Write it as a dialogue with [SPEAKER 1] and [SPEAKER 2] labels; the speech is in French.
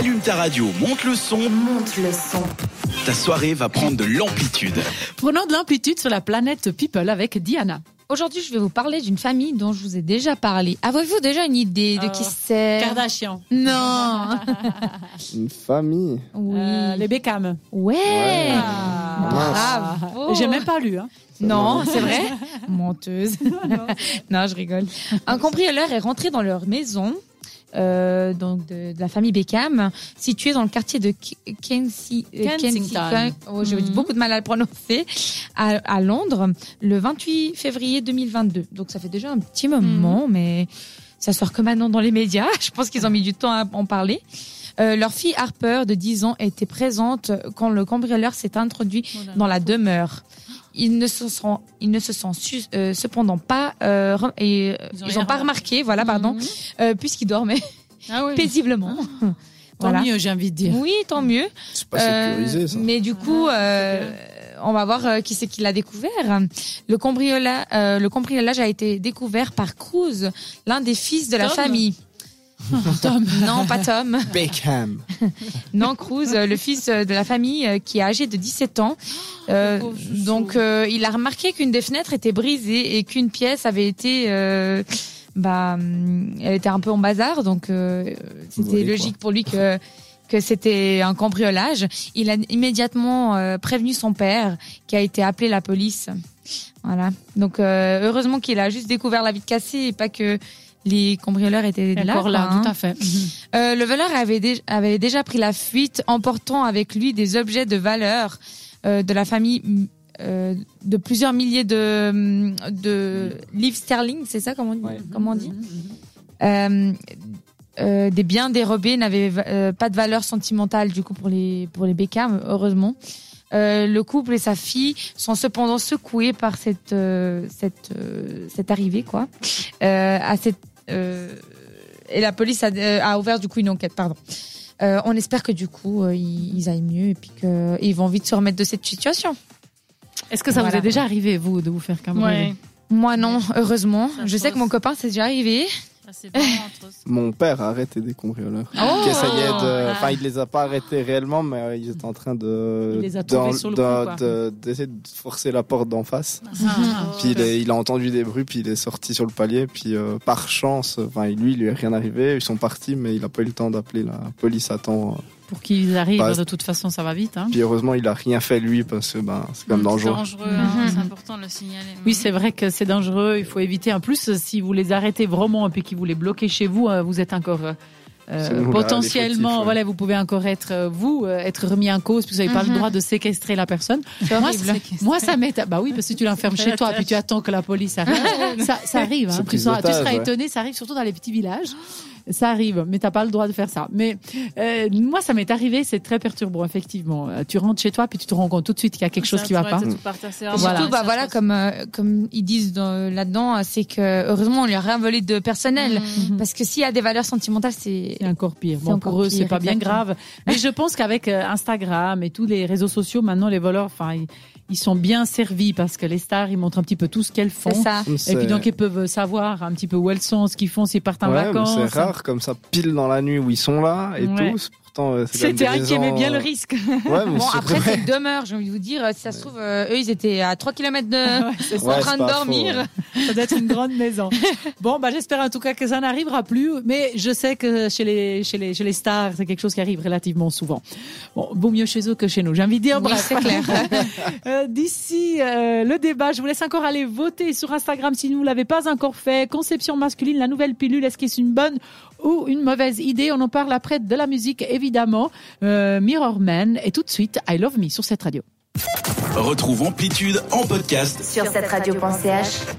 [SPEAKER 1] Allume ta radio, monte le son.
[SPEAKER 2] Monte le son.
[SPEAKER 1] Ta soirée va prendre de l'amplitude.
[SPEAKER 3] Prenons de l'amplitude sur la planète People avec Diana.
[SPEAKER 4] Aujourd'hui, je vais vous parler d'une famille dont je vous ai déjà parlé. Avez-vous déjà une idée de qui
[SPEAKER 3] Oh,
[SPEAKER 4] c'est?
[SPEAKER 3] Kardashian.
[SPEAKER 4] Non.
[SPEAKER 5] Une famille?
[SPEAKER 4] Oui.
[SPEAKER 3] Euh, les Beckham.
[SPEAKER 4] Ouais.
[SPEAKER 3] Ah.
[SPEAKER 4] Bravo.
[SPEAKER 3] J'ai même pas lu. Hein.
[SPEAKER 4] Non, c'est vrai. Menteuse. non, je rigole. Un cambrioleur est rentré dans leur maison. Euh, donc de, de la famille Beckham, située dans le quartier de euh,
[SPEAKER 3] Kensington.
[SPEAKER 4] Oh, J'ai
[SPEAKER 3] Mhm.
[SPEAKER 4] beaucoup de mal à le prononcer. À, à Londres, le 28 février 2022. Donc ça fait déjà un petit moment, mais ça sort que maintenant dans les médias. Je pense qu'ils ont mis du temps à en parler. Euh, leur fille Harper, de 10 ans, était présente quand le cambrioleur s'est introduit dans la demeure. Ils ne se sont, ils ne se sont su- euh, cependant pas, euh, rem- et, euh,
[SPEAKER 3] Ils ont
[SPEAKER 4] ils
[SPEAKER 3] rien
[SPEAKER 4] ont pas remarqué, voilà, pardon,
[SPEAKER 3] Mhm.
[SPEAKER 4] euh, puisqu'ils dormaient
[SPEAKER 3] Ah oui.
[SPEAKER 4] paisiblement.
[SPEAKER 3] Tant
[SPEAKER 4] Voilà.
[SPEAKER 3] mieux, j'ai envie de dire.
[SPEAKER 4] Oui, tant mieux.
[SPEAKER 5] C'est pas
[SPEAKER 4] Euh,
[SPEAKER 5] sécurisé, ça.
[SPEAKER 4] mais du coup, euh, on va voir euh, qui c'est qui l'a découvert. Le cambriolage, euh, le cambriolage a été découvert par Cruz, l'un des fils de la
[SPEAKER 3] Tom
[SPEAKER 4] famille.
[SPEAKER 3] Tom.
[SPEAKER 4] Non, pas Tom.
[SPEAKER 5] Beckham.
[SPEAKER 4] Non, Cruz, euh, le fils euh, de la famille euh, qui est âgé de 17 ans. Euh,
[SPEAKER 3] pauvre chouchou.
[SPEAKER 4] donc, euh, il a remarqué qu'une des fenêtres était brisée et qu'une pièce avait été, euh, bah, hum, elle était un peu en bazar. Donc, euh, c'était
[SPEAKER 5] quoi.
[SPEAKER 4] logique pour lui que que c'était un cambriolage. Il a immédiatement euh, prévenu son père, qui a été appelé la police. Voilà. Donc, euh, heureusement qu'il a juste découvert la vitre cassée et pas que les cambrioleurs étaient là.
[SPEAKER 3] Encore là,
[SPEAKER 4] hein.
[SPEAKER 3] tout à fait.
[SPEAKER 4] Euh, le voleur avait, dé- avait déjà pris la fuite, emportant avec lui des objets de valeur euh, de la famille euh, de plusieurs milliers de, mm, de livres sterling, c'est ça comment on dit,
[SPEAKER 5] Ouais.
[SPEAKER 4] comment on dit Euh, euh, Des biens dérobés n'avaient euh, pas de valeur sentimentale du coup pour les pour les Beckham, heureusement. Euh, le couple et sa fille sont cependant secoués par cette euh, cette euh, cette arrivée quoi. Euh, à cette et la police a, euh, a ouvert du coup une enquête, pardon. Euh, on espère que du coup euh, ils, ils aillent mieux et puis qu'ils vont vite se remettre de cette situation.
[SPEAKER 3] Est-ce que ça vous est déjà arrivé, vous, de vous faire cambrioler?
[SPEAKER 4] Moi non, heureusement.
[SPEAKER 6] Ça
[SPEAKER 4] Je sais que mon copain c'est déjà arrivé.
[SPEAKER 6] Ça, c'est vraiment atroce.
[SPEAKER 5] Mon père a arrêté des cambrioleurs.
[SPEAKER 4] Oh
[SPEAKER 5] qui essayaient de.
[SPEAKER 6] Ah.
[SPEAKER 5] Enfin, il les a pas arrêtés réellement, mais euh, ils étaient en train de.
[SPEAKER 3] Il les a trouvés
[SPEAKER 5] d'en-
[SPEAKER 3] sur le
[SPEAKER 5] de- D'essayer de forcer la porte d'en face.
[SPEAKER 6] Ah,
[SPEAKER 5] Puis il, est- il a entendu des bruits, puis il est sorti sur le palier, puis euh, par chance, enfin lui, il lui est rien arrivé, ils sont partis, mais il a pas eu le temps d'appeler la police à temps.
[SPEAKER 3] Pour qu'ils arrivent,
[SPEAKER 5] Bah,
[SPEAKER 3] de toute façon, ça va vite. Hein.
[SPEAKER 5] Puis heureusement, il a rien fait lui, parce que ben, c'est quand même dangereux.
[SPEAKER 6] dangereux, hein,
[SPEAKER 4] Mhm.
[SPEAKER 6] c'est important de le signaler.
[SPEAKER 3] Oui, c'est vrai que c'est dangereux. Il faut éviter. En plus, si vous les arrêtez vraiment et puis qu'ils vous les bloquez chez vous, euh, vous êtes encore euh,
[SPEAKER 5] C'est nous,
[SPEAKER 3] potentiellement,
[SPEAKER 5] ouais.
[SPEAKER 3] voilà, vous pouvez encore être euh, vous être remis en cause. Puis vous n'avez pas le
[SPEAKER 4] Mhm.
[SPEAKER 3] droit de séquestrer la personne.
[SPEAKER 4] C'est
[SPEAKER 3] Moi, moi, ça m'est. Bah oui, parce que tu l'enfermes chez toi, puis tu attends que la police arrive. ça, ça arrive. Hein.
[SPEAKER 5] C'est
[SPEAKER 3] Tu, seras, tu
[SPEAKER 5] d'otage,
[SPEAKER 3] seras
[SPEAKER 5] ouais.
[SPEAKER 3] étonné. Ça arrive surtout dans les petits villages. Ça arrive, mais t'as pas le droit de faire ça. Mais euh, moi, ça m'est arrivé. C'est très perturbant, effectivement. Euh, Tu rentres chez toi, puis tu te rends compte tout de suite qu'il y a quelque chose qui va pas.
[SPEAKER 4] Et
[SPEAKER 3] Voilà.
[SPEAKER 4] Surtout, bah voilà, comme euh, comme ils disent dans- là-dedans, c'est que heureusement on lui a rien volé de personnel,
[SPEAKER 3] Mhm.
[SPEAKER 4] parce que s'il y a des valeurs sentimentales, c'est
[SPEAKER 3] C'est encore pire. Bon,
[SPEAKER 4] encore
[SPEAKER 3] pour eux, c'est pas bien grave. Mais je pense qu'avec euh, Instagram et tous les réseaux sociaux, maintenant, les voleurs, enfin, ils, ils sont bien servis parce que les stars, ils montrent un petit peu tout ce qu'elles font.
[SPEAKER 4] c'est ça.
[SPEAKER 3] Et puis donc, ils peuvent savoir un petit peu où elles sont, ce qu'ils font, s'ils partent en
[SPEAKER 5] Ouais,
[SPEAKER 3] vacances.
[SPEAKER 5] c'est rare comme ça, pile dans la nuit où ils sont là et
[SPEAKER 3] Ouais.
[SPEAKER 5] tout. Pourtant, euh,
[SPEAKER 4] C'était un qui aimait bien le
[SPEAKER 5] euh,
[SPEAKER 4] risque.
[SPEAKER 5] Ouais,
[SPEAKER 4] Bon, après, c'est une demeure, j'ai envie de vous dire. Si ça se trouve, euh, eux, ils étaient à 3 km de,
[SPEAKER 3] Ouais,
[SPEAKER 4] en train de dormir.
[SPEAKER 5] faux, ouais.
[SPEAKER 3] Ça doit être une grande maison. Bon, bah, j'espère en tout cas que ça n'arrivera plus. Mais je sais que chez les, chez les, chez les stars, c'est quelque chose qui arrive relativement souvent. Bon, vaut mieux chez eux que chez nous. J'ai envie de dire,
[SPEAKER 4] Oui,
[SPEAKER 3] bref.
[SPEAKER 4] c'est clair.
[SPEAKER 3] Euh, D'ici euh, le débat, je vous laisse encore aller voter sur Instagram si vous ne l'avez pas encore fait. Conception masculine, la nouvelle pilule, est-ce que c'est une bonne ou une mauvaise idée On en parle après de la musique, évidemment. Euh, Mirror Man et tout de suite I Love Me sur cette radio.
[SPEAKER 1] Retrouve Amplitude en podcast
[SPEAKER 2] Sur cette radio.ch.